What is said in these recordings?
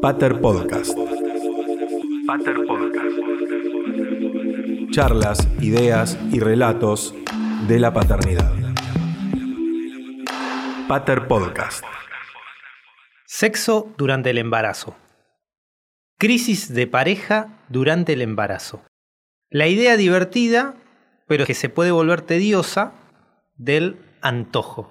Pater Podcast. Pater Podcast. Charlas, ideas y relatos de la paternidad. Pater Podcast. Sexo durante el embarazo. Crisis de pareja durante el embarazo. La idea divertida, pero que se puede volver tediosa, del antojo.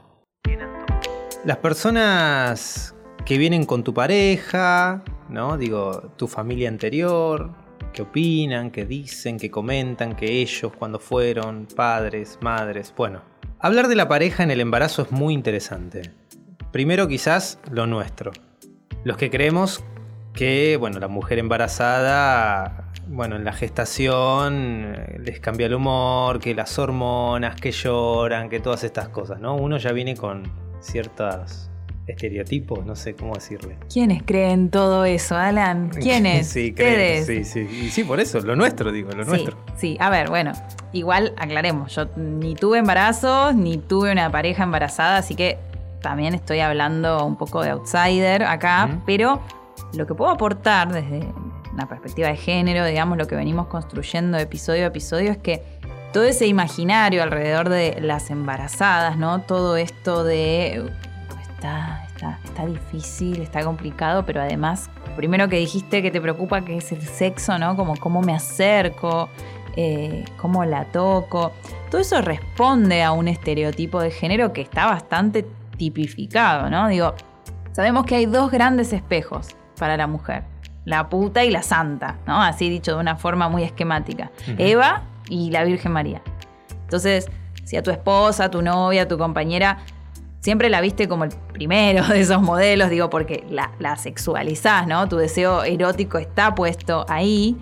Las personas que vienen con tu pareja, ¿no? Digo, tu familia anterior, que opinan, que dicen, que comentan, que ellos cuando fueron padres, madres, bueno. Hablar de la pareja en el embarazo es muy interesante. Primero quizás lo nuestro. Los que creemos que, bueno, la mujer embarazada, bueno, en la gestación eh, les cambia el humor, que las hormonas, que lloran, que todas estas cosas, ¿no? Uno ya viene con ciertos estereotipos, no sé cómo decirle. ¿Quiénes creen todo eso, Alan? ¿Quiénes? sí, creen, sí, sí. Y sí, por eso, lo nuestro, digo, lo nuestro. Sí, a ver, bueno, igual aclaremos, yo ni tuve embarazos, ni tuve una pareja embarazada, así que también estoy hablando un poco de outsider acá, pero lo que puedo aportar desde una perspectiva de género, digamos, lo que venimos construyendo episodio a episodio es que todo ese imaginario alrededor de las embarazadas, ¿no? Todo esto de está, está, está difícil, está complicado, pero además, primero que dijiste que te preocupa que es el sexo, ¿no? Como cómo me acerco, eh, cómo la toco. Todo eso responde a un estereotipo de género que está bastante tipificado, ¿no? Digo, sabemos que hay dos grandes espejos para la mujer, la puta y la santa, ¿no? Así dicho de una forma muy esquemática. Eva y la Virgen María. Entonces, si a tu esposa, tu novia, tu compañera, siempre la viste como el primero de esos modelos, digo, porque la, la sexualizás, ¿no? Tu deseo erótico está puesto ahí.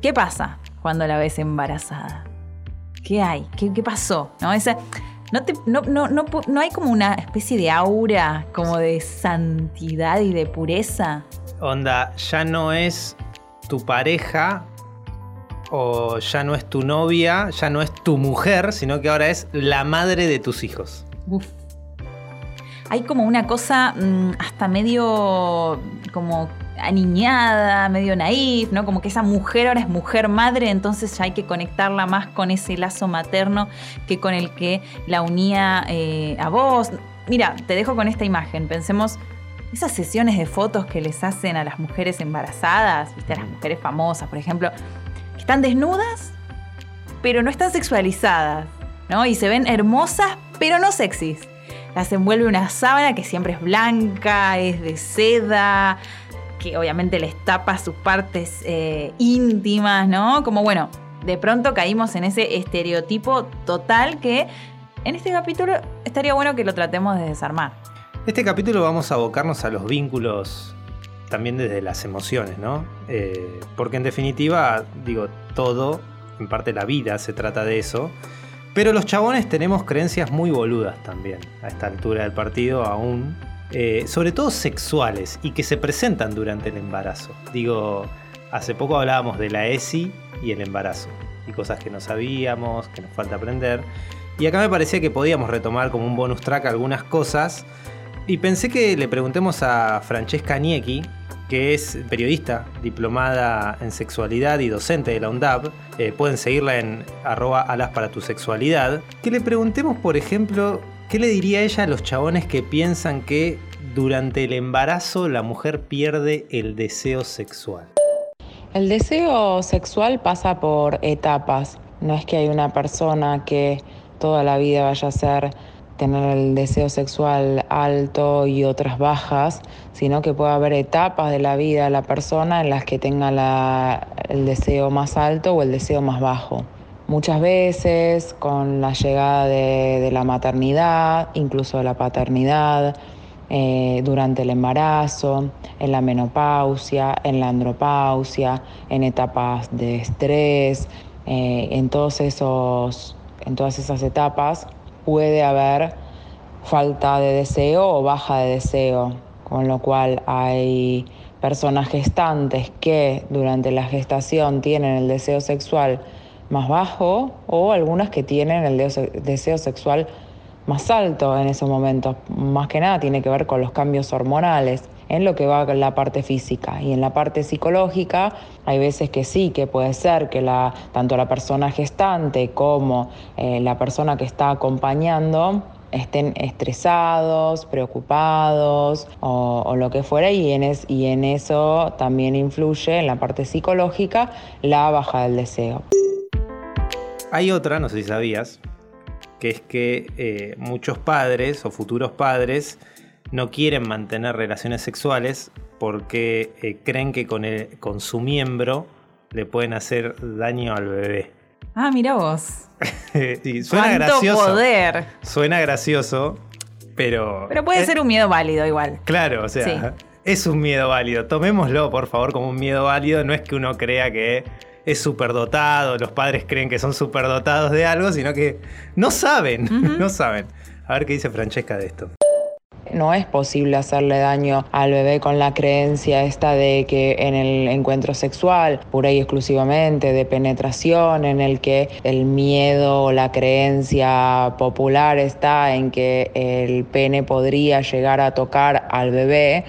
¿Qué pasa cuando la ves embarazada? ¿Qué hay? ¿Qué, qué pasó? ¿No? Esa, no, te, no, no, no, no hay como una especie de aura como de santidad y de pureza. Onda, ya no es tu pareja o ya no es tu novia, ya no es tu mujer, sino que ahora es la madre de tus hijos. Uf. Hay como una cosa mmm, hasta medio como aniñada, medio naif, ¿no? Como que esa mujer ahora es mujer madre, entonces ya hay que conectarla más con ese lazo materno que con el que la unía eh, a vos. Mira, te dejo con esta imagen. Pensemos esas sesiones de fotos que les hacen a las mujeres embarazadas, ¿viste? A las mujeres famosas, por ejemplo, están desnudas, pero no están sexualizadas, ¿no? Y se ven hermosas, pero no sexys. Las envuelve una sábana que siempre es blanca, es de seda, que obviamente les tapa sus partes eh, íntimas, ¿no? Como bueno, de pronto caímos en ese estereotipo total que en este capítulo estaría bueno que lo tratemos de desarmar. Este capítulo vamos a abocarnos a los vínculos también desde las emociones, ¿no? Eh, porque en definitiva, digo, todo, en parte la vida se trata de eso. Pero los chabones tenemos creencias muy boludas también, a esta altura del partido aún. Eh, sobre todo sexuales y que se presentan durante el embarazo. Digo, hace poco hablábamos de la ESI y el embarazo. Y cosas que no sabíamos, que nos falta aprender. Y acá me parecía que podíamos retomar como un bonus track algunas cosas. Y pensé que le preguntemos a Francesca Niecki, que es periodista, diplomada en sexualidad y docente de la UNDAP. Eh, pueden seguirla en arroba alas para tu sexualidad. Que le preguntemos, por ejemplo, ¿qué le diría ella a los chabones que piensan que durante el embarazo la mujer pierde el deseo sexual? El deseo sexual pasa por etapas. No es que hay una persona que toda la vida vaya a ser tener el deseo sexual alto y otras bajas, sino que puede haber etapas de la vida de la persona en las que tenga la, el deseo más alto o el deseo más bajo. Muchas veces con la llegada de, la maternidad, incluso de la paternidad, eh, durante el embarazo, en la menopausia, en la andropausia, en etapas de estrés, eh, en, todos esos, en todas esas etapas puede haber falta de deseo o baja de deseo, con lo cual hay personas gestantes que durante la gestación tienen el deseo sexual más bajo o algunas que tienen el deseo sexual más alto en esos momentos. Más que nada tiene que ver con los cambios hormonales. En lo que va a la parte física. Y en la parte psicológica hay veces que sí, que puede ser que la, tanto la persona gestante como eh, la persona que está acompañando estén estresados, preocupados o, lo que fuera y en, en eso también influye en la parte psicológica la baja del deseo. Hay otra, no sé si sabías, que es que eh, muchos padres o futuros padres no quieren mantener relaciones sexuales porque eh, creen que con, el, con su miembro le pueden hacer daño al bebé. Ah, mira vos. suena gracioso. poder! Suena gracioso, pero. Pero puede ser un miedo válido igual. Claro, o sea, es un miedo válido. Tomémoslo, por favor, como un miedo válido. No es que uno crea que es superdotado, los padres creen que son superdotados de algo, sino que no saben, no saben. A ver qué dice Francesca de esto no es posible hacerle daño al bebé con la creencia esta de que en el encuentro sexual, pura y exclusivamente de penetración, en el que el miedo o la creencia popular está en que el pene podría llegar a tocar al bebé,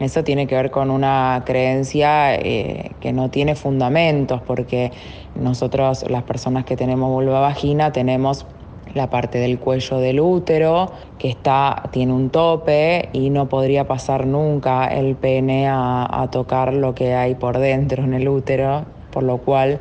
eso tiene que ver con una creencia eh, que no tiene fundamentos, porque nosotros, las personas que tenemos vulva vagina, tenemos la parte del cuello del útero, que está, tiene un tope y no podría pasar nunca el pene a, tocar lo que hay por dentro en el útero, por lo cual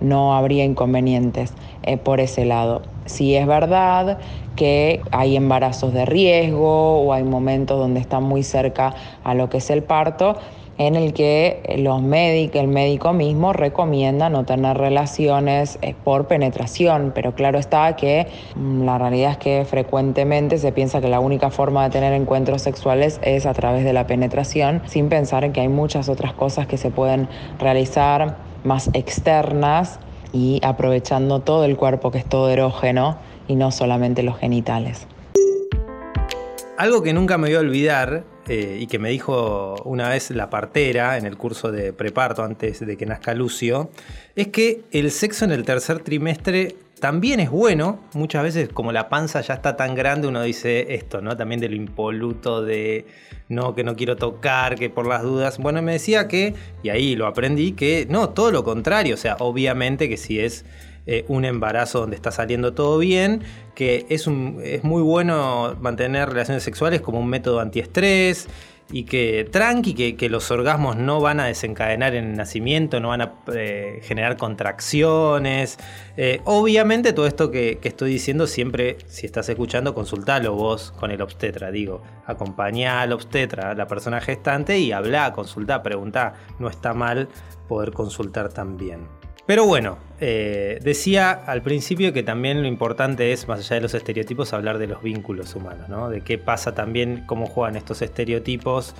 no habría inconvenientes eh, por ese lado. Si es verdad que hay embarazos de riesgo o hay momentos donde está muy cerca a lo que es el parto, en el que los médicos, el médico mismo recomienda no tener relaciones eh, por penetración, pero claro está que mm, la realidad es que frecuentemente se piensa que la única forma de tener encuentros sexuales es a través de la penetración, sin pensar en que hay muchas otras cosas que se pueden realizar más externas y aprovechando todo el cuerpo que es todo erógeno y no solamente los genitales. Algo que nunca me voy a olvidar eh, y que me dijo una vez la partera en el curso de preparto antes de que nazca Lucio, es que el sexo en el tercer trimestre también es bueno. Muchas veces, como la panza ya está tan grande, uno dice esto, ¿no? También de lo impoluto, de no, que no quiero tocar, que por las dudas. Bueno, me decía que, y ahí lo aprendí, que no, todo lo contrario. O sea, obviamente que si es eh, un embarazo donde está saliendo todo bien, que es, un, es muy bueno mantener relaciones sexuales como un método antiestrés y que tranqui, que, los orgasmos no van a desencadenar en el nacimiento, no van a eh, generar contracciones. Eh, obviamente todo esto que, estoy diciendo siempre, si estás escuchando, consultalo vos con el obstetra. Digo, acompañá al obstetra, a la persona gestante y habla, consultá, preguntá. No está mal poder consultar también. Pero bueno, eh, decía al principio que también lo importante es, más allá de los estereotipos, hablar de los vínculos humanos, ¿no? De qué pasa también, cómo juegan estos estereotipos,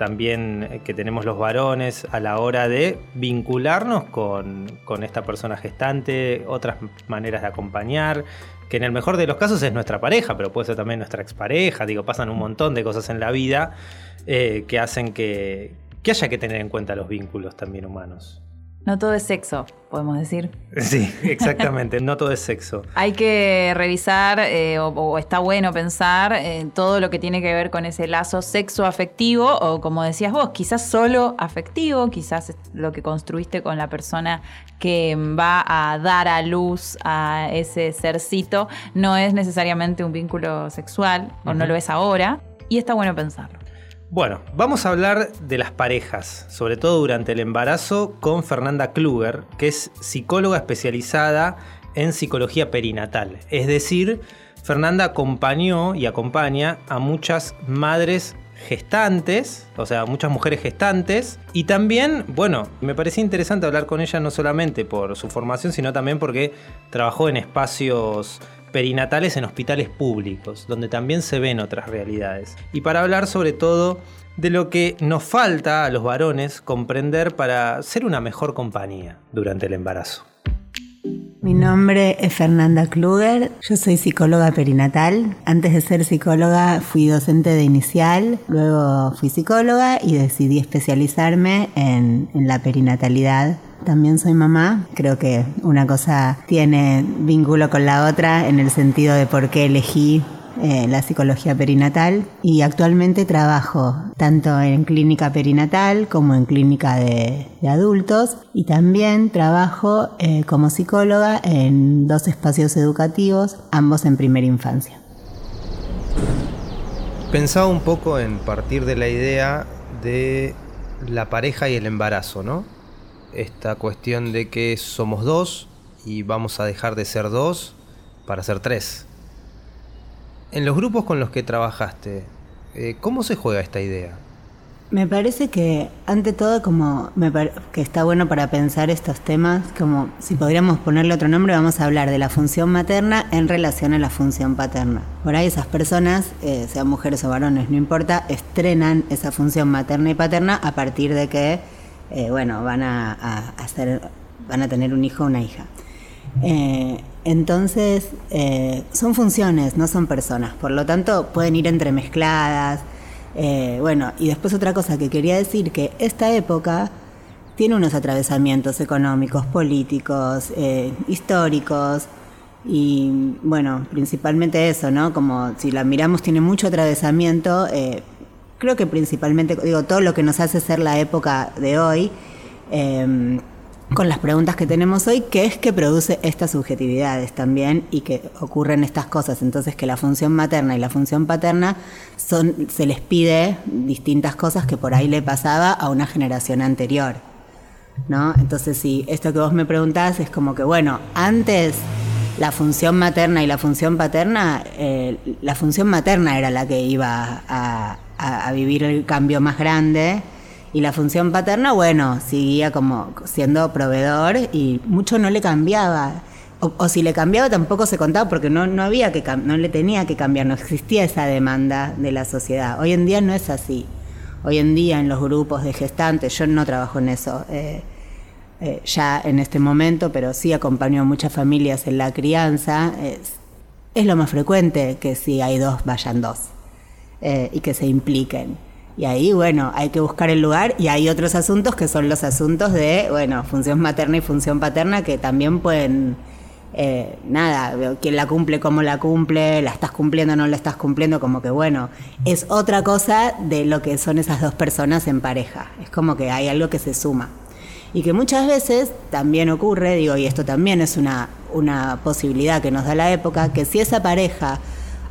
también eh, que tenemos los varones a la hora de vincularnos con, esta persona gestante, otras maneras de acompañar, que en el mejor de los casos es nuestra pareja, pero puede ser también nuestra expareja, digo, pasan un montón de cosas en la vida eh, que hacen que haya que tener en cuenta los vínculos también humanos. No todo es sexo, podemos decir. Sí, exactamente, no todo es sexo. Hay que revisar eh, o, está bueno pensar en todo lo que tiene que ver con ese lazo sexo-afectivo o como decías vos, quizás solo afectivo, quizás lo que construiste con la persona que va a dar a luz a ese sercito no es necesariamente un vínculo sexual o no lo es ahora y está bueno pensarlo. Bueno, vamos a hablar de las parejas, sobre todo durante el embarazo, con Fernanda Kluger, que es psicóloga especializada en psicología perinatal. Es decir, Fernanda acompañó y acompaña a muchas madres gestantes, o sea, muchas mujeres gestantes. Y también, bueno, me parecía interesante hablar con ella no solamente por su formación, sino también porque trabajó en espacios perinatales en hospitales públicos, donde también se ven otras realidades. Y para hablar sobre todo de lo que nos falta a los varones comprender para ser una mejor compañía durante el embarazo. Mi nombre es Fernanda Kluger, yo soy psicóloga perinatal. Antes de ser psicóloga fui docente de inicial, luego fui psicóloga y decidí especializarme en, en la perinatalidad también soy mamá. Creo que una cosa tiene vínculo con la otra en el sentido de por qué elegí eh, la psicología perinatal y actualmente trabajo tanto en clínica perinatal como en clínica de, adultos y también trabajo eh, como psicóloga en dos espacios educativos, ambos en primera infancia. Pensaba un poco en partir de la idea de la pareja y el embarazo, ¿no? Esta cuestión de que somos dos y vamos a dejar de ser dos para ser tres. En los grupos con los que trabajaste, eh, ¿cómo se juega esta idea? Me parece que, ante todo, como que está bueno para pensar estos temas, como si podríamos ponerle otro nombre, vamos a hablar de la función materna en relación a la función paterna. Por ahí esas personas, eh, sean mujeres o varones, no importa, estrenan esa función materna y paterna a partir de que, eh, bueno, van a, hacer, van a tener un hijo o una hija. Eh, entonces, son funciones, no son personas. Por lo tanto, pueden ir entremezcladas eh, bueno, y después otra cosa que quería decir, que esta época tiene unos atravesamientos económicos, políticos, eh, históricos, y bueno, principalmente eso, ¿no? Como si la miramos tiene mucho atravesamiento, eh, creo que principalmente, digo, todo lo que nos hace ser la época de hoy, con las preguntas que tenemos hoy, qué es que produce estas subjetividades también y que ocurren estas cosas. Entonces que la función materna y la función paterna son, se les pide distintas cosas que por ahí le pasaba a una generación anterior. ¿no? Entonces sí, esto que vos me preguntás es como que, bueno, antes la función materna y la función paterna, eh, la función materna era la que iba a vivir el cambio más grande y la función paterna, bueno, seguía como siendo proveedor y mucho no le cambiaba. O, si le cambiaba tampoco se contaba porque no, no había que no le tenía que cambiar, no existía esa demanda de la sociedad. Hoy en día no es así. Hoy en día en los grupos de gestantes, yo no trabajo en eso eh, eh, ya en este momento, pero sí acompaño a muchas familias en la crianza. Es, es lo más frecuente que si hay dos, vayan dos eh, y que se impliquen. Y ahí, bueno, hay que buscar el lugar y hay otros asuntos que son los asuntos de, bueno, función materna y función paterna que también pueden, eh, nada, quién la cumple, cómo la cumple, la estás cumpliendo no la estás cumpliendo, como que, bueno, es otra cosa de lo que son esas dos personas en pareja. Es como que hay algo que se suma. Y que muchas veces también ocurre, digo, y esto también es una, una posibilidad que nos da la época, que si esa pareja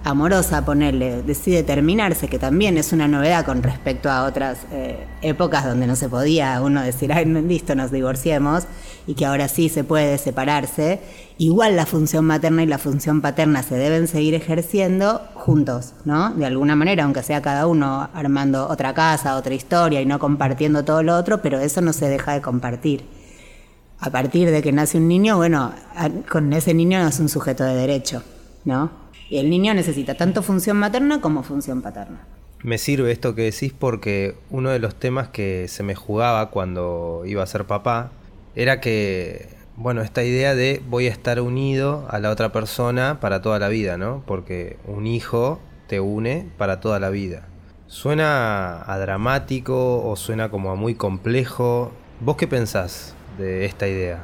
amorosa, ponerle, decide terminarse, que también es una novedad con respecto a otras eh, épocas donde no se podía uno decir, ay, listo, nos divorciemos, y que ahora sí se puede separarse, igual la función materna y la función paterna se deben seguir ejerciendo juntos, ¿no? De alguna manera, aunque sea cada uno armando otra casa, otra historia y no compartiendo todo lo otro, pero eso no se deja de compartir. A partir de que nace un niño, bueno, con ese niño no es un sujeto de derecho, ¿no? El niño necesita tanto función materna como función paterna. Me sirve esto que decís porque uno de los temas que se me jugaba cuando iba a ser papá era que, bueno, esta idea de voy a estar unido a la otra persona para toda la vida, ¿no? Porque un hijo te une para toda la vida. ¿Suena a dramático o suena como a muy complejo? ¿Vos qué pensás de esta idea?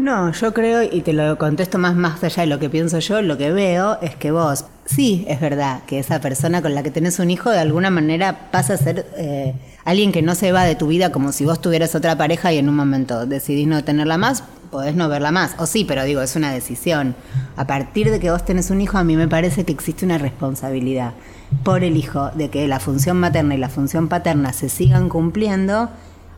No, yo creo, y te lo contesto más, más allá de lo que pienso yo, lo que veo es que vos, sí, es verdad, que esa persona con la que tenés un hijo de alguna manera pasa a ser eh, alguien que no se va de tu vida como si vos tuvieras otra pareja y en un momento decidís no tenerla más, podés no verla más. O sí, pero digo, es una decisión. A partir de que vos tenés un hijo, a mí me parece que existe una responsabilidad por el hijo de que la función materna y la función paterna se sigan cumpliendo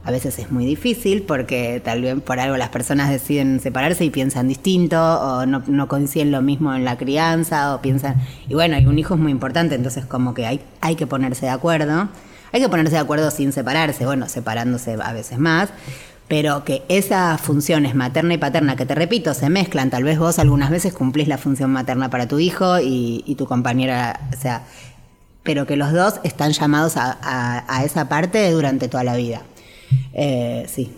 a veces es muy difícil porque tal vez por algo las personas deciden separarse y piensan distinto o no, no coinciden lo mismo en la crianza o piensan... Y bueno, y un hijo es muy importante, entonces como que hay, hay que ponerse de acuerdo. Hay que ponerse de acuerdo sin separarse, bueno, separándose a veces más, pero que esas funciones materna y paterna, que te repito, se mezclan, tal vez vos algunas veces cumplís la función materna para tu hijo y, y tu compañera, o sea, pero que los dos están llamados a, a esa parte durante toda la vida. Eh, sí.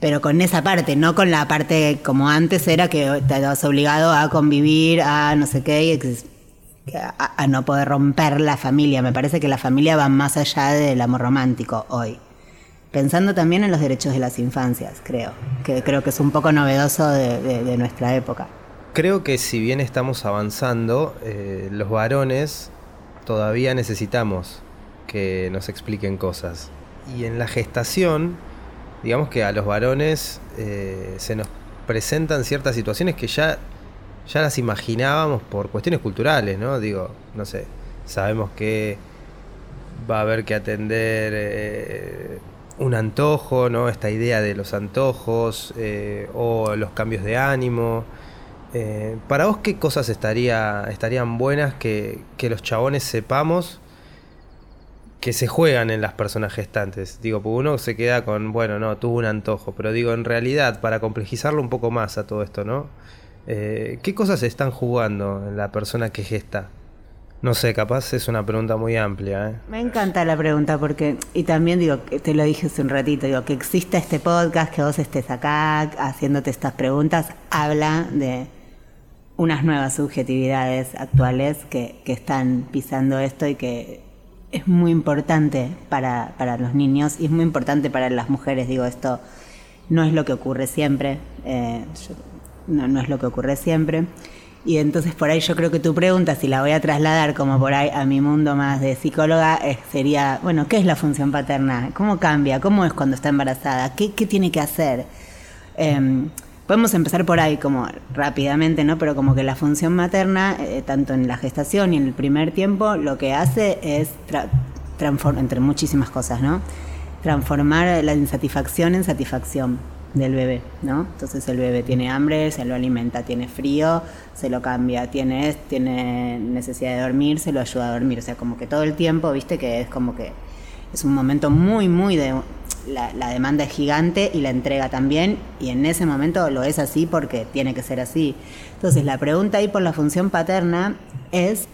Pero con esa parte, no con la parte como antes era que te has obligado a convivir, a no sé qué, a, no poder romper la familia. Me parece que la familia va más allá del amor romántico hoy. Pensando también en los derechos de las infancias, creo. Que creo que es un poco novedoso de nuestra época. creo que si bien estamos avanzando, eh, los varones todavía necesitamos que nos expliquen cosas. Y en la gestación, digamos que a los varones eh, se nos presentan ciertas situaciones que ya, ya las imaginábamos por cuestiones culturales, ¿no? Digo, no sé, sabemos que va a haber que atender eh, un antojo, ¿no? Esta idea de los antojos eh, o los cambios de ánimo. ¿Para vos qué cosas estaría, estarían buenas que, que los chabones sepamos que se juegan en las personas gestantes. Digo, porque uno se queda con, bueno, no, tuvo un antojo, pero digo, en realidad, para complejizarlo un poco más a todo esto, ¿no? Eh, ¿Qué cosas están jugando en la persona que gesta? No sé, capaz es una pregunta muy amplia. ¿eh? Me encanta la pregunta porque, y también digo, te lo dije hace un ratito, digo, que exista este podcast, que vos estés acá haciéndote estas preguntas, habla de unas nuevas subjetividades actuales que, que están pisando esto y que es muy importante para, para, los niños y es muy importante para las mujeres. Digo, esto no es lo que ocurre siempre. Eh, no, no es lo que ocurre siempre. Y entonces por ahí yo creo que tu pregunta, si la voy a trasladar como por ahí a mi mundo más de psicóloga, sería, bueno, ¿qué es la función paterna? ¿Cómo cambia? ¿Cómo es cuando está embarazada? ¿Qué, qué tiene que hacer? Em, podemos empezar por ahí como rápidamente, ¿no? Pero como que la función materna, eh, tanto en la gestación y en el primer tiempo, lo que hace es transformar, entre muchísimas cosas, ¿no? Transformar la insatisfacción en satisfacción del bebé, ¿no? Entonces el bebé tiene hambre, se lo alimenta, tiene frío, se lo cambia, tiene, tiene necesidad de dormir, se lo ayuda a dormir, o sea, como que todo el tiempo, viste, que es como que es un momento muy, muy de la, demanda es gigante y la entrega también, y en ese momento lo es así porque tiene que ser así. Entonces, la pregunta ahí por la función paterna es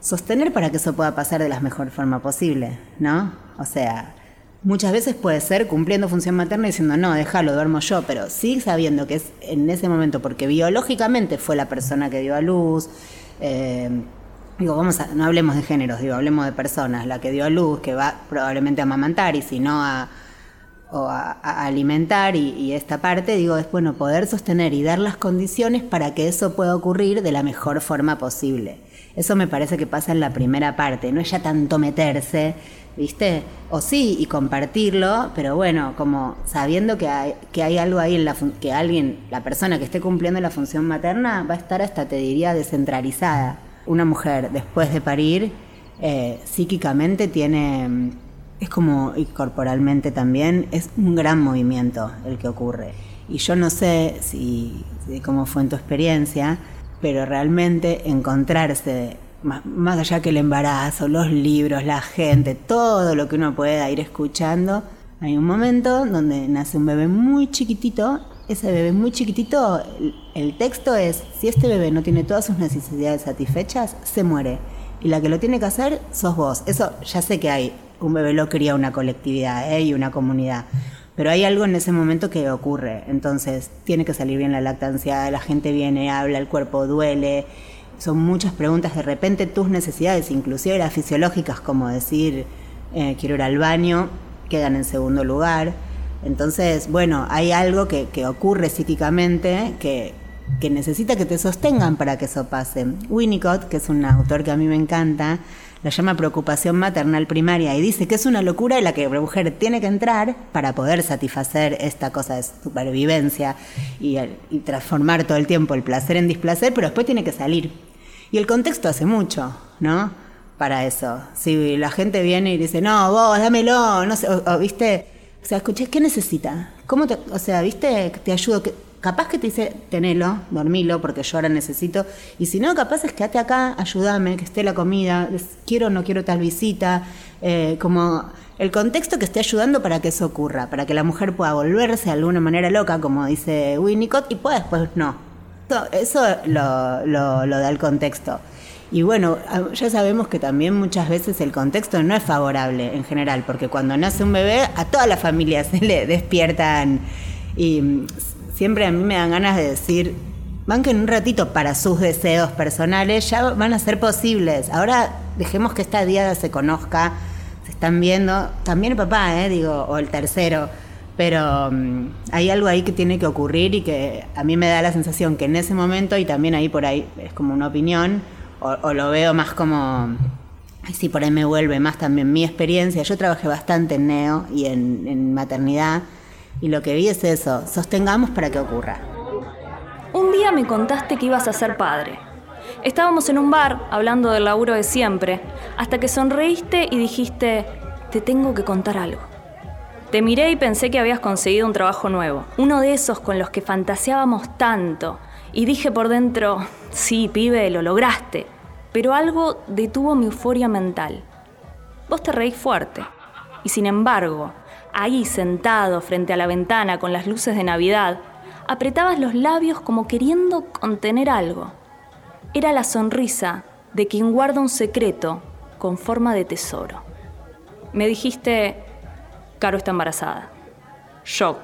sostener para que eso pueda pasar de la mejor forma posible, ¿no? O sea, muchas veces puede ser cumpliendo función materna y diciendo, no, déjalo, duermo yo, pero sí sabiendo que es en ese momento, porque biológicamente fue la persona que dio a luz. Eh, digo, vamos a, no hablemos de géneros, digo, hablemos de personas, la que dio a luz, que va probablemente a amamantar y si no a, o a, alimentar y, esta parte, digo, es bueno poder sostener y dar las condiciones para que eso pueda ocurrir de la mejor forma posible. Eso me parece que pasa en la primera parte, no es ya tanto meterse, ¿viste? O sí, y compartirlo, pero bueno, como sabiendo que hay, que hay algo ahí en la que alguien, la persona que esté cumpliendo la función materna, va a estar hasta, te diría, descentralizada. Una mujer después de parir, eh, psíquicamente tiene es como, y corporalmente también, es un gran movimiento el que ocurre. Y yo no sé si, cómo fue en tu experiencia, pero realmente encontrarse, más, más, allá que el embarazo, los libros, la gente, todo lo que uno pueda ir escuchando, hay un momento donde nace un bebé muy chiquitito. Ese bebé muy chiquitito, el texto es, si este bebé no tiene todas sus necesidades satisfechas, se muere. Y la que lo tiene que hacer sos vos. Eso ya sé que hay un bebé lo cría una colectividad ¿eh? y una comunidad. Pero hay algo en ese momento que ocurre. Entonces, tiene que salir bien la lactancia, la gente viene, habla, el cuerpo duele. Son muchas preguntas. De repente, tus necesidades, inclusive las fisiológicas, como decir, eh, quiero ir al baño, quedan en segundo lugar. Entonces, bueno, hay algo que, ocurre psíquicamente que, que necesita que te sostengan para que eso pase. Winnicott, que es un autor que a mí me encanta, la llama preocupación maternal primaria y dice que es una locura en la que la mujer tiene que entrar para poder satisfacer esta cosa de supervivencia y, transformar todo el tiempo el placer en displacer, pero después tiene que salir. Y el contexto hace mucho, ¿no? Para eso. Si la gente viene y dice, no, vos, dámelo, no sé, o, viste, o sea, escuché, ¿qué necesita? ¿Cómo te, o sea, viste, te ayudo? Capaz que te dice, tenelo, dormilo, porque yo ahora necesito. Y si no, capaz es quédate acá, ayúdame, que esté la comida, quiero o no quiero tal visita. Eh, como el contexto que esté ayudando para que eso ocurra, para que la mujer pueda volverse de alguna manera loca, como dice Winnicott, y pueda después no. Eso lo, lo, lo da el contexto. Y bueno, ya sabemos que también muchas veces el contexto no es favorable en general, porque cuando nace un bebé a toda la familia se le despiertan y siempre a mí me dan ganas de decir, banquen un ratito para sus deseos personales, ya van a ser posibles. Ahora dejemos que esta diada se conozca, se están viendo, también el papá, eh, digo, o el tercero, Pero mm, hay algo ahí que tiene que ocurrir y que a mí me da la sensación que en ese momento, y también ahí por ahí es como una opinión, o, lo veo más como, si por ahí me vuelve más también mi experiencia. Yo trabajé bastante en neo y en, en maternidad, y lo que vi es eso, sostengamos para que ocurra. Un día me contaste que ibas a ser padre. Estábamos en un bar hablando del laburo de siempre, hasta que sonreíste y dijiste, te tengo que contar algo. Te miré y pensé que habías conseguido un trabajo nuevo, uno de esos con los que fantaseábamos tanto, y dije por dentro, sí, pibe, lo lograste, pero algo detuvo mi euforia mental. Vos te reís fuerte, y sin embargo, ahí sentado frente a la ventana con las luces de Navidad, apretabas los labios como queriendo contener algo. Era la sonrisa de quien guarda un secreto con forma de tesoro. Me dijiste, Caro está embarazada. Shock.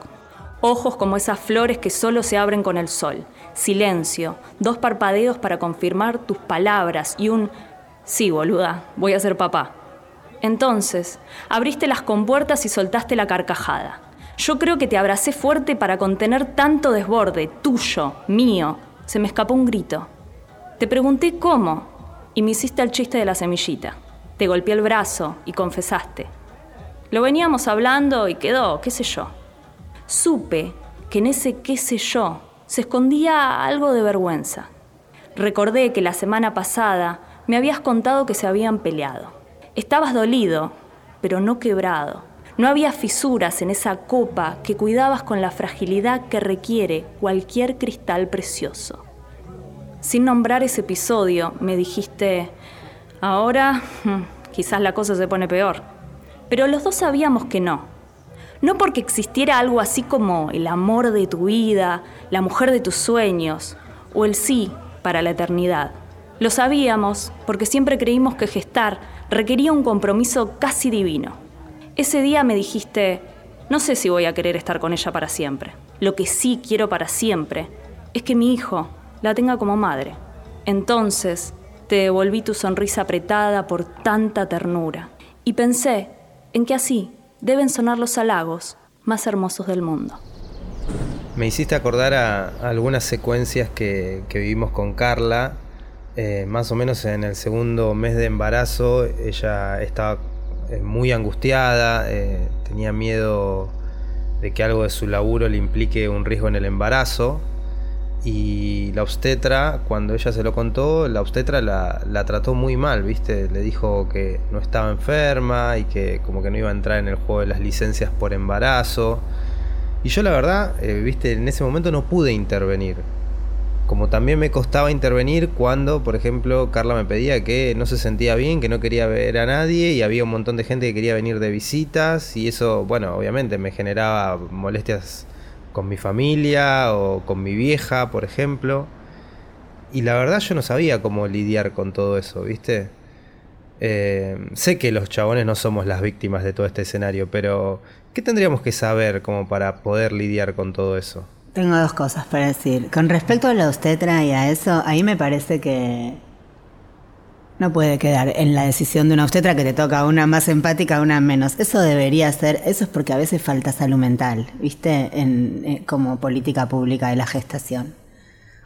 Ojos como esas flores que solo se abren con el sol. Silencio. Dos parpadeos para confirmar tus palabras y un sí, boluda, voy a ser papá. Entonces, abriste las compuertas y soltaste la carcajada. Yo creo que te abracé fuerte para contener tanto desborde, tuyo, mío. Se me escapó un grito. Te pregunté cómo y me hiciste el chiste de la semillita. Te golpeé el brazo y confesaste. Lo veníamos hablando y quedó, qué sé yo. Supe que en ese qué sé yo se escondía algo de vergüenza. Recordé que la semana pasada me habías contado que se habían peleado. Estabas dolido, pero no quebrado. No había fisuras en esa copa que cuidabas con la fragilidad que requiere cualquier cristal precioso. Sin nombrar ese episodio, me dijiste, ahora hmm, quizás la cosa se pone peor. Pero los dos sabíamos que no. No porque existiera algo así como el amor de tu vida, la mujer de tus sueños, o el sí para la eternidad. Lo sabíamos porque siempre creímos que gestar requería un compromiso casi divino. Ese día me dijiste, no sé si voy a querer estar con ella para siempre. Lo que sí quiero para siempre es que mi hijo la tenga como madre. Entonces te devolví tu sonrisa apretada por tanta ternura y pensé en que así deben sonar los halagos más hermosos del mundo. Me hiciste acordar a, algunas secuencias que, vivimos con Carla. Eh, más o menos en el segundo mes de embarazo, ella estaba eh, muy angustiada, eh, tenía miedo de que algo de su laburo le implique un riesgo en el embarazo. Y la obstetra, cuando ella se lo contó, la obstetra la, trató muy mal, ¿viste? Le dijo que no estaba enferma y que como que no iba a entrar en el juego de las licencias por embarazo. Y yo la verdad, eh, ¿viste? En ese momento no pude intervenir. Como también me costaba intervenir cuando, por ejemplo, Carla me pedía que no se sentía bien, que no quería ver a nadie y había un montón de gente que quería venir de visitas y eso, bueno, obviamente me generaba molestias con mi familia o con mi vieja, por ejemplo. Y la verdad yo no sabía cómo lidiar con todo eso, ¿viste? Eh, sé que los chabones no somos las víctimas de todo este escenario, pero ¿qué tendríamos que saber como para poder lidiar con todo eso? Tengo dos cosas para decir. Con respecto a la obstetra y a eso, ahí me parece que no puede quedar en la decisión de una obstetra que te toca una más empática, una menos. Eso debería ser, eso es porque a veces falta salud mental, ¿viste? En, eh, como política pública de la gestación.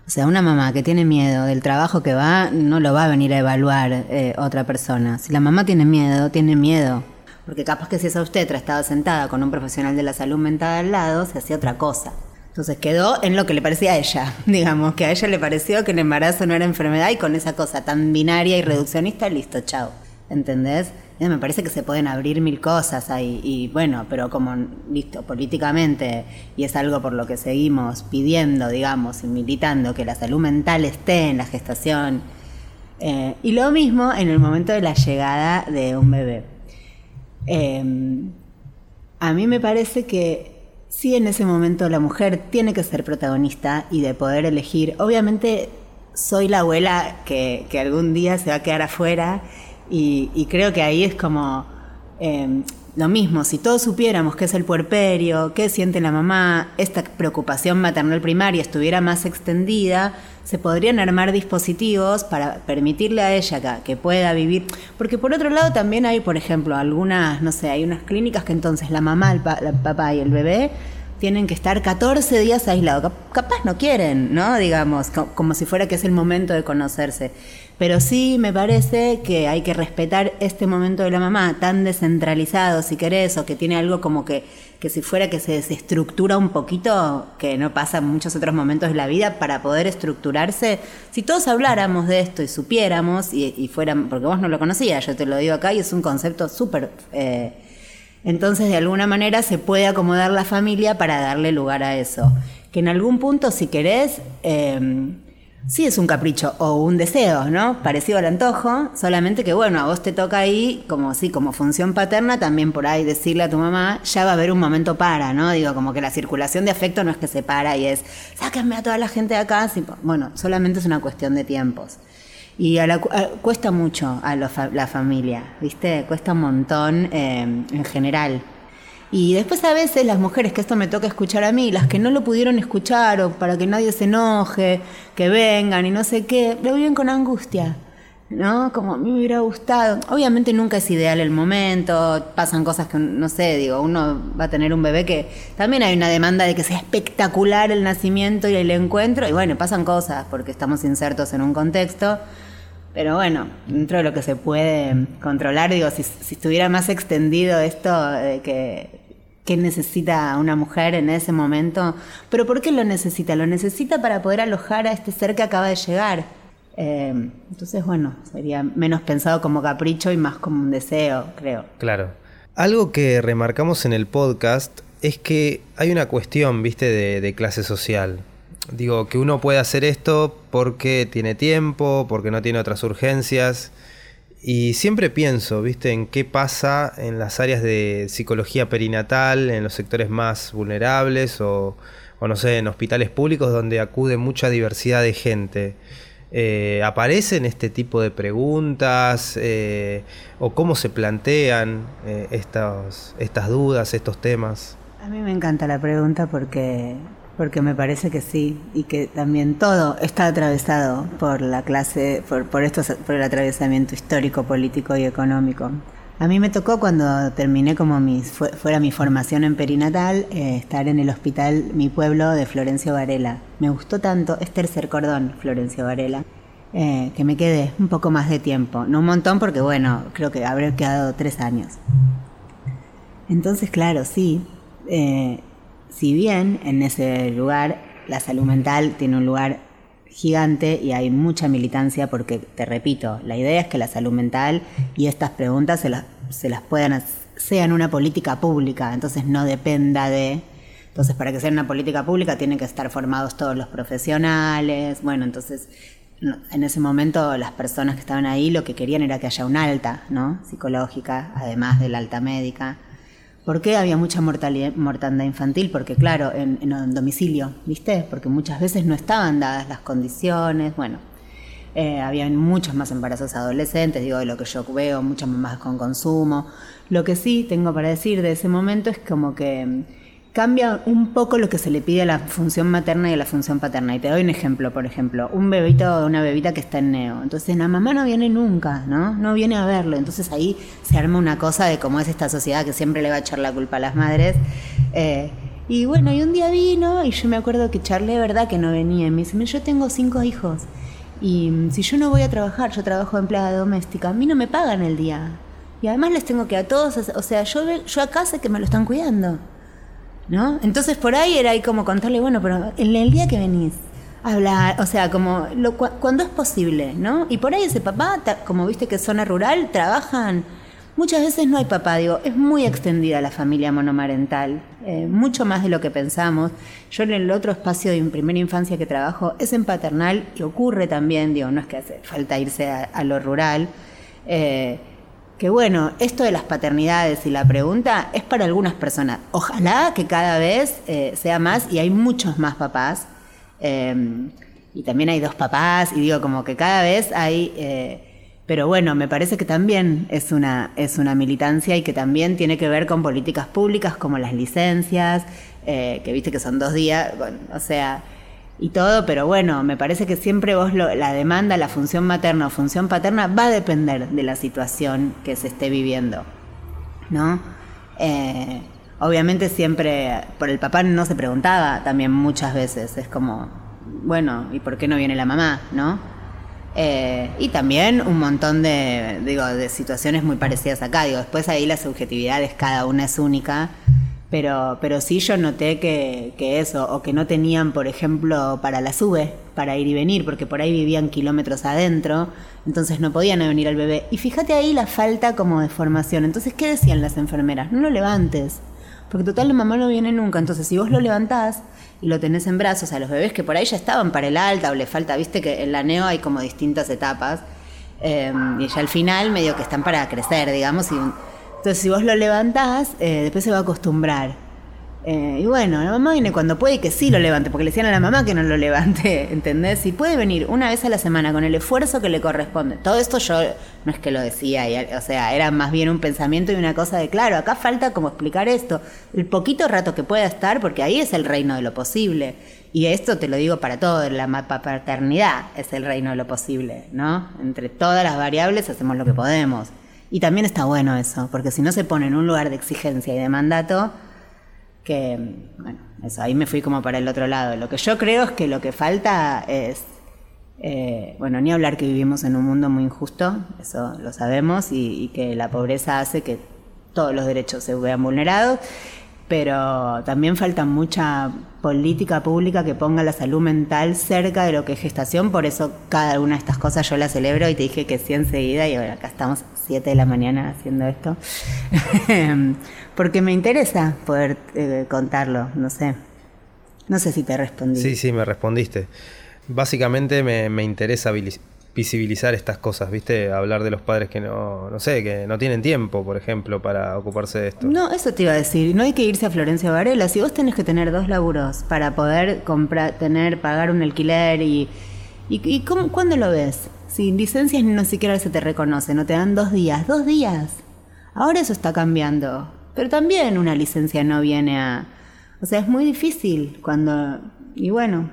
O sea, una mamá que tiene miedo del trabajo que va, no lo va a venir a evaluar eh, otra persona. Si la mamá tiene miedo, tiene miedo. Porque capaz que si esa obstetra estaba sentada con un profesional de la salud mental al lado, se hacía otra cosa. Entonces quedó en lo que le parecía a ella, digamos, que a ella le pareció que el embarazo no era enfermedad y con esa cosa tan binaria y reduccionista, listo, chao. ¿Entendés? me parece que se pueden abrir mil cosas ahí y bueno, pero como, listo, políticamente, y es algo por lo que seguimos pidiendo, digamos, y militando que la salud mental esté en la gestación. Eh, y lo mismo en el momento de la llegada de un bebé. Em, a mí me parece que sí en ese momento la mujer tiene que ser protagonista y de poder elegir. Obviamente soy la abuela que, algún día se va a quedar afuera y, creo que ahí es como... Em, lo mismo, si todos supiéramos qué es el puerperio, qué siente la mamá, esta preocupación maternal primaria estuviera más extendida, se podrían armar dispositivos para permitirle a ella que, pueda vivir. Porque por otro lado también hay, por ejemplo, algunas, no sé, hay unas clínicas que entonces la mamá, el, papá y el bebé tienen que estar 14 días aislados. Capaz no quieren, ¿no? Digamos, como si fuera que es el momento de conocerse. Pero sí me parece que hay que respetar este momento de la mamá tan descentralizado, si querés, o que tiene algo como que, que si fuera que se desestructura un poquito, que no pasa en muchos otros momentos de la vida, para poder estructurarse. Si todos habláramos de esto y supiéramos, y, fueran, porque vos no lo conocías, yo te lo digo acá, y es un concepto súper... Eh, entonces, de alguna manera se puede acomodar la familia para darle lugar a eso. Que en algún punto, si querés, eh, sí es un capricho o un deseo, ¿no? Parecido al antojo, solamente que bueno, a vos te toca ahí, como sí, como función paterna, también por ahí decirle a tu mamá, ya va a haber un momento para, ¿no? Digo, como que la circulación de afecto no es que se para y es, sáquenme a toda la gente de acá, bueno, solamente es una cuestión de tiempos. Y cuesta mucho a la familia, ¿viste? Cuesta un montón eh, en general. Y después a veces las mujeres, que esto me toca escuchar a mí, las que no lo pudieron escuchar o para que nadie se enoje, que vengan y no sé qué, lo viven con angustia. ¿no? Como a mí me hubiera gustado. Obviamente nunca es ideal el momento, pasan cosas que, no sé, digo, uno va a tener un bebé que también hay una demanda de que sea espectacular el nacimiento y el encuentro, y bueno, pasan cosas porque estamos insertos en un contexto. Pero bueno, dentro de lo que se puede controlar, digo, si, si estuviera más extendido esto de que qué necesita una mujer en ese momento. Pero ¿por qué lo necesita? Lo necesita para poder alojar a este ser que acaba de llegar. Eh, entonces, bueno, sería menos pensado como capricho y más como un deseo, creo. Claro. Algo que remarcamos en el podcast es que hay una cuestión, viste, de, de clase social. Digo, que uno puede hacer esto porque tiene tiempo, porque no tiene otras urgencias. Y siempre pienso, ¿viste? En qué pasa en las áreas de psicología perinatal, en los sectores más vulnerables o, no sé, en hospitales públicos donde acude mucha diversidad de gente. Eh, ¿Aparecen este tipo de preguntas eh, o cómo se plantean eh, estas dudas, estos temas? A mí me encanta la pregunta porque porque me parece que sí, y que también todo está atravesado por la clase, por, por, esto, por el atravesamiento histórico, político y económico. A mí me tocó cuando terminé como mi, fuera mi formación en perinatal, eh, estar en el hospital Mi Pueblo de Florencio Varela. Me gustó tanto, es tercer cordón Florencio Varela, eh, que me quedé un poco más de tiempo. No un montón porque bueno, creo que habré quedado tres años. Entonces, claro, sí. Eh, si bien en ese lugar la salud mental tiene un lugar gigante y hay mucha militancia porque, te repito, la idea es que la salud mental y estas preguntas se las, se las puedan, sean una política pública, entonces no dependa de... Entonces, para que sea una política pública tienen que estar formados todos los profesionales. Bueno, entonces, en ese momento las personas que estaban ahí lo que querían era que haya una alta, ¿no? Psicológica, además de la alta médica. ¿Por qué había mucha mortandad infantil? Porque claro, en, domicilio, ¿viste? Porque muchas veces no estaban dadas las condiciones, bueno, eh, habían muchos más embarazos adolescentes, digo, de lo que yo veo, muchas más con consumo. Lo que sí tengo para decir de ese momento es como que cambia un poco lo que se le pide a la función materna y a la función paterna. Y te doy un ejemplo, por ejemplo, un bebito o una bebita que está en neo. Entonces la mamá no viene nunca, ¿no? No viene a verlo. Entonces ahí se arma una cosa de cómo es esta sociedad que siempre le va a echar la culpa a las madres. Eh, y bueno, y un día vino y yo me acuerdo que charlé, ¿verdad? Que no venía. Y me dice, yo tengo cinco hijos. Y mm, si yo no voy a trabajar, yo trabajo de empleada doméstica, a mí no me pagan el día. Y además les tengo que a todos, o sea, yo, yo acá sé que me lo están cuidando. ¿No? Entonces por ahí era ahí como contarle, bueno, pero en el día que venís, hablar, o sea, como lo, cuando es posible, ¿no? Y por ahí ese papá, como viste que es zona rural, trabajan, muchas veces no hay papá, digo, es muy extendida la familia monomarental, eh, mucho más de lo que pensamos. Yo en el otro espacio de primera infancia que trabajo es en paternal y ocurre también, digo, no es que hace falta irse a, lo rural. Eh, que bueno, esto de las paternidades y la pregunta es para algunas personas. Ojalá que cada vez eh, sea más y hay muchos más papás. Em, y también hay dos papás y digo como que cada vez hay... Eh, pero bueno, me parece que también es una, es una militancia y que también tiene que ver con políticas públicas como las licencias, eh, que viste que son dos días, o sea, y todo, pero bueno, me parece que siempre vos la demanda, la función materna o función paterna va a depender de la situación que se esté viviendo, ¿no? Eh, obviamente siempre, por el papá no se preguntaba también muchas veces, es como, bueno, ¿y por qué no viene la mamá, no? Eh, y también un montón de, digo, de situaciones muy parecidas acá. Digo, después ahí las subjetividades, cada una es única. Pero, pero sí yo noté que, que eso, o que no tenían, por ejemplo, para la sube, para ir y venir, porque por ahí vivían kilómetros adentro, entonces no podían venir al bebé. Y fíjate ahí la falta como de formación. Entonces, ¿qué decían las enfermeras? No lo levantes, porque total la mamá no viene nunca. Entonces, si vos lo levantás, y lo tenés en brazos a los bebés que por ahí ya estaban para el alta o le falta, viste que en la neo hay como distintas etapas em, y ya al final medio que están para crecer, digamos. Y, entonces si vos lo levantás, eh, después se va a acostumbrar. Eh, y bueno, la mamá viene cuando puede y que sí lo levante, porque le decían a la mamá que no lo levante, ¿entendés? Y puede venir una vez a la semana con el esfuerzo que le corresponde. Todo esto yo no es que lo decía, o sea, era más bien un pensamiento y una cosa de, claro, acá falta como explicar esto, el poquito rato que pueda estar, porque ahí es el reino de lo posible. Y esto te lo digo para todo, la paternidad es el reino de lo posible, ¿no? Entre todas las variables hacemos lo que podemos. Y también está bueno eso, porque si no se pone en un lugar de exigencia y de mandato, que, bueno, eso, ahí me fui como para el otro lado. Lo que yo creo es que lo que falta es, eh, bueno, ni hablar que vivimos en un mundo muy injusto, eso lo sabemos, y, que la pobreza hace que todos los derechos se vean vulnerados, pero también falta mucha política pública que ponga la salud mental cerca de lo que es gestación, por eso cada una de estas cosas yo la celebro y te dije que sí enseguida y ahora acá estamos 7 de la mañana haciendo esto. porque me interesa poder eh, contarlo, no sé. No sé si te respondí. Sí, sí, me respondiste. Básicamente me, interesa visibilizar estas cosas, ¿viste? Hablar de los padres que no, no sé, que no tienen tiempo, por ejemplo, para ocuparse de esto. No, eso te iba a decir. No hay que irse a Florencia Varela. Si vos tenés que tener dos laburos para poder comprar, tener, pagar un alquiler y... ¿Y, cómo, cuándo lo ves? Sin licencias ni siquiera se te reconoce, no te dan dos días. Dos días. Ahora eso está cambiando. Pero también una licencia no viene a... O sea, es muy difícil cuando... Y bueno,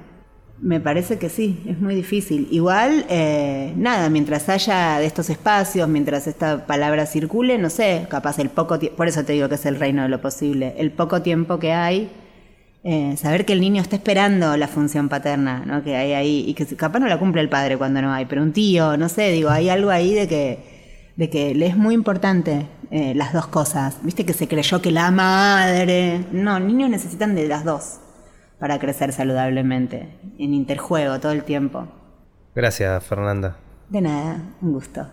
me parece que sí, es muy difícil. Igual, eh, nada, mientras haya de estos espacios, mientras esta palabra circule, no sé, capaz el poco tiempo, por eso te digo que es el reino de lo posible, el poco tiempo que hay, eh, saber que el niño está esperando la función paterna, ¿no? Que hay ahí, y que capaz no la cumple el padre cuando no hay, pero un tío, no sé, digo, hay algo ahí de que, de que le es muy importante eh, las dos cosas. Viste que se creyó que la madre. No, niños necesitan de las dos para crecer saludablemente, en interjuego todo el tiempo. Gracias, Fernanda. De nada, un gusto.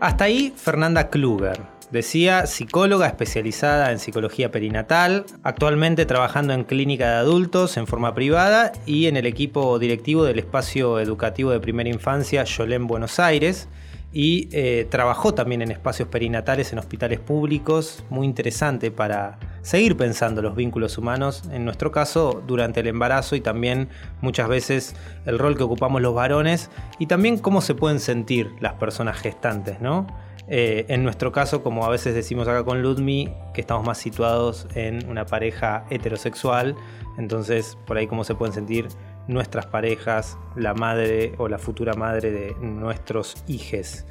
Hasta ahí, Fernanda Kluger Decía, psicóloga especializada en psicología perinatal, actualmente trabajando en clínica de adultos en forma privada y en el equipo directivo del espacio educativo de primera infancia Yolén Buenos Aires y eh, trabajó también en espacios perinatales en hospitales públicos, muy interesante para seguir pensando los vínculos humanos, en nuestro caso durante el embarazo y también muchas veces el rol que ocupamos los varones y también cómo se pueden sentir las personas gestantes, ¿no? Eh, en nuestro caso, como a veces decimos acá con Ludmi, que estamos más situados en una pareja heterosexual, entonces por ahí cómo se pueden sentir nuestras parejas, la madre o la futura madre de nuestros hijos.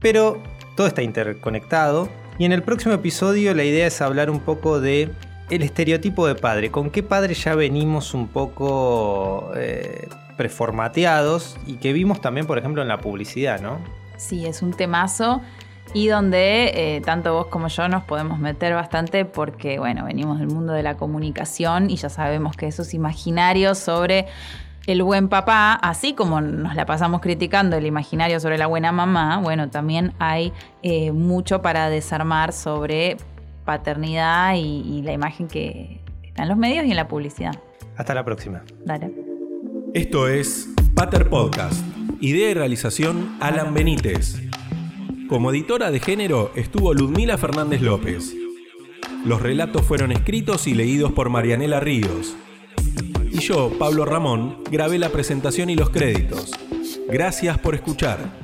Pero todo está interconectado y en el próximo episodio la idea es hablar un poco de el estereotipo de padre, con qué padre ya venimos un poco eh, preformateados y que vimos también, por ejemplo, en la publicidad, ¿no? Sí, es un temazo y donde eh, tanto vos como yo nos podemos meter bastante porque, bueno, venimos del mundo de la comunicación y ya sabemos que esos imaginarios sobre el buen papá, así como nos la pasamos criticando el imaginario sobre la buena mamá, bueno, también hay eh, mucho para desarmar sobre paternidad y, y la imagen que está en los medios y en la publicidad. Hasta la próxima. Dale. Esto es Pater Podcast. Idea y realización Alan Benítez. Como editora de género estuvo Ludmila Fernández López. Los relatos fueron escritos y leídos por Marianela Ríos. Y yo, Pablo Ramón, grabé la presentación y los créditos. Gracias por escuchar.